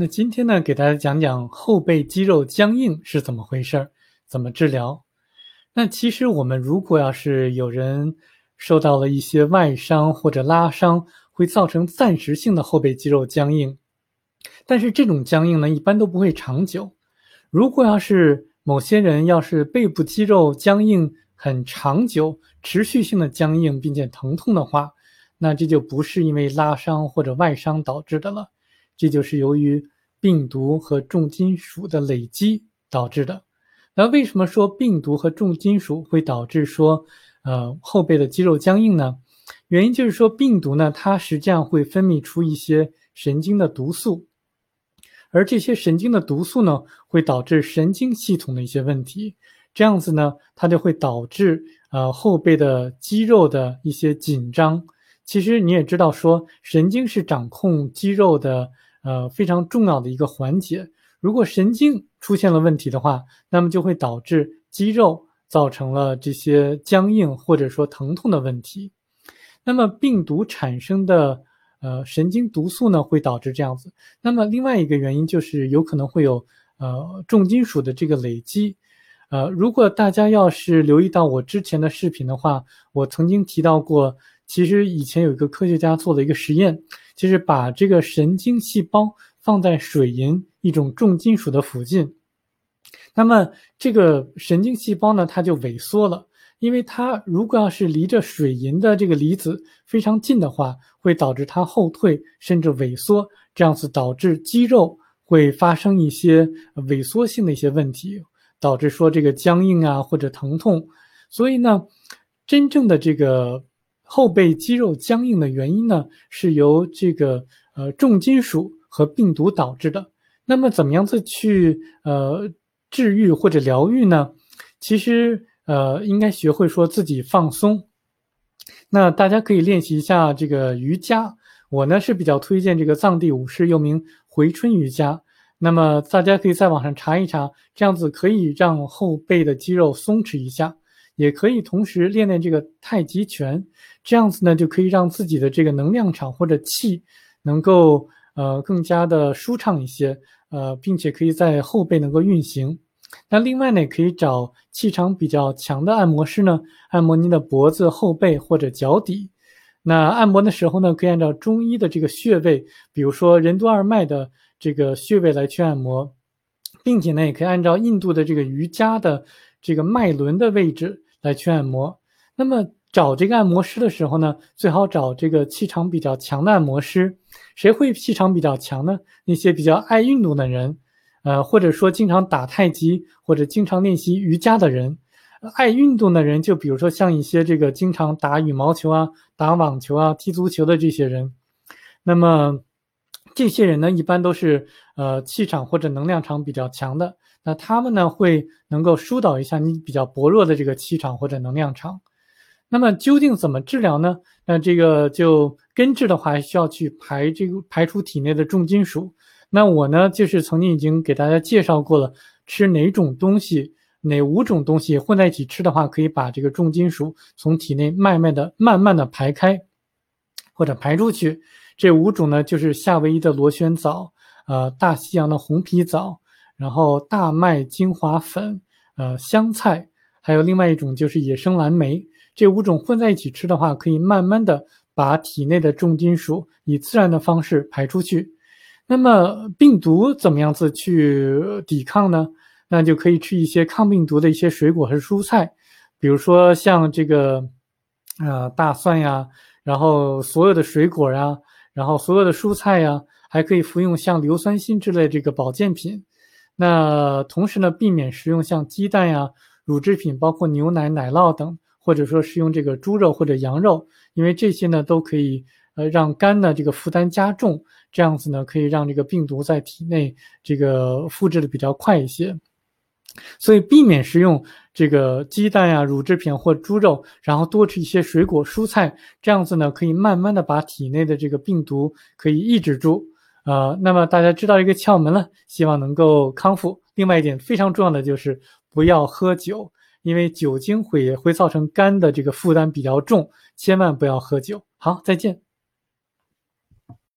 那今天呢，给大家讲讲后背肌肉僵硬是怎么回事儿，怎么治疗。那其实我们如果要是有人受到了一些外伤或者拉伤，会造成暂时性的后背肌肉僵硬，但是这种僵硬呢，一般都不会长久。如果要是某些人要是背部肌肉僵硬很长久、持续性的僵硬并且疼痛的话，那这就不是因为拉伤或者外伤导致的了。这就是由于病毒和重金属的累积导致的。那为什么说病毒和重金属会导致说，呃，后背的肌肉僵硬呢？原因就是说，病毒呢，它实际上会分泌出一些神经的毒素，而这些神经的毒素呢，会导致神经系统的一些问题。这样子呢，它就会导致呃后背的肌肉的一些紧张。其实你也知道，说神经是掌控肌肉的。呃，非常重要的一个环节。如果神经出现了问题的话，那么就会导致肌肉造成了这些僵硬或者说疼痛的问题。那么病毒产生的呃神经毒素呢，会导致这样子。那么另外一个原因就是有可能会有呃重金属的这个累积。呃，如果大家要是留意到我之前的视频的话，我曾经提到过。其实以前有一个科学家做了一个实验，就是把这个神经细胞放在水银一种重金属的附近，那么这个神经细胞呢，它就萎缩了，因为它如果要是离着水银的这个离子非常近的话，会导致它后退甚至萎缩，这样子导致肌肉会发生一些萎缩性的一些问题，导致说这个僵硬啊或者疼痛。所以呢，真正的这个。后背肌肉僵硬的原因呢，是由这个呃重金属和病毒导致的。那么怎么样子去呃治愈或者疗愈呢？其实呃应该学会说自己放松。那大家可以练习一下这个瑜伽。我呢是比较推荐这个藏地武士，又名回春瑜伽。那么大家可以在网上查一查，这样子可以让后背的肌肉松弛一下。也可以同时练练这个太极拳，这样子呢就可以让自己的这个能量场或者气能够呃更加的舒畅一些，呃，并且可以在后背能够运行。那另外呢，可以找气场比较强的按摩师呢，按摩您的脖子、后背或者脚底。那按摩的时候呢，可以按照中医的这个穴位，比如说任督二脉的这个穴位来去按摩，并且呢，也可以按照印度的这个瑜伽的这个脉轮的位置。来去按摩，那么找这个按摩师的时候呢，最好找这个气场比较强的按摩师。谁会气场比较强呢？那些比较爱运动的人，呃，或者说经常打太极或者经常练习瑜伽的人。爱运动的人，就比如说像一些这个经常打羽毛球啊、打网球啊、踢足球的这些人。那么这些人呢，一般都是呃气场或者能量场比较强的。那他们呢会能够疏导一下你比较薄弱的这个气场或者能量场。那么究竟怎么治疗呢？那这个就根治的话，需要去排这个排出体内的重金属。那我呢就是曾经已经给大家介绍过了，吃哪种东西，哪五种东西混在一起吃的话，可以把这个重金属从体内慢慢的、慢慢的排开或者排出去。这五种呢就是夏威夷的螺旋藻，呃，大西洋的红皮藻。然后大麦精华粉，呃，香菜，还有另外一种就是野生蓝莓，这五种混在一起吃的话，可以慢慢的把体内的重金属以自然的方式排出去。那么病毒怎么样子去抵抗呢？那就可以吃一些抗病毒的一些水果和蔬菜，比如说像这个，呃，大蒜呀，然后所有的水果呀，然后所有的蔬菜呀，还可以服用像硫酸锌之类这个保健品。那同时呢，避免食用像鸡蛋呀、乳制品，包括牛奶、奶酪等，或者说食用这个猪肉或者羊肉，因为这些呢都可以呃让肝的这个负担加重，这样子呢可以让这个病毒在体内这个复制的比较快一些。所以避免食用这个鸡蛋呀、乳制品或猪肉，然后多吃一些水果蔬菜，这样子呢可以慢慢的把体内的这个病毒可以抑制住。呃，那么大家知道一个窍门了，希望能够康复。另外一点非常重要的就是不要喝酒，因为酒精会会造成肝的这个负担比较重，千万不要喝酒。好，再见。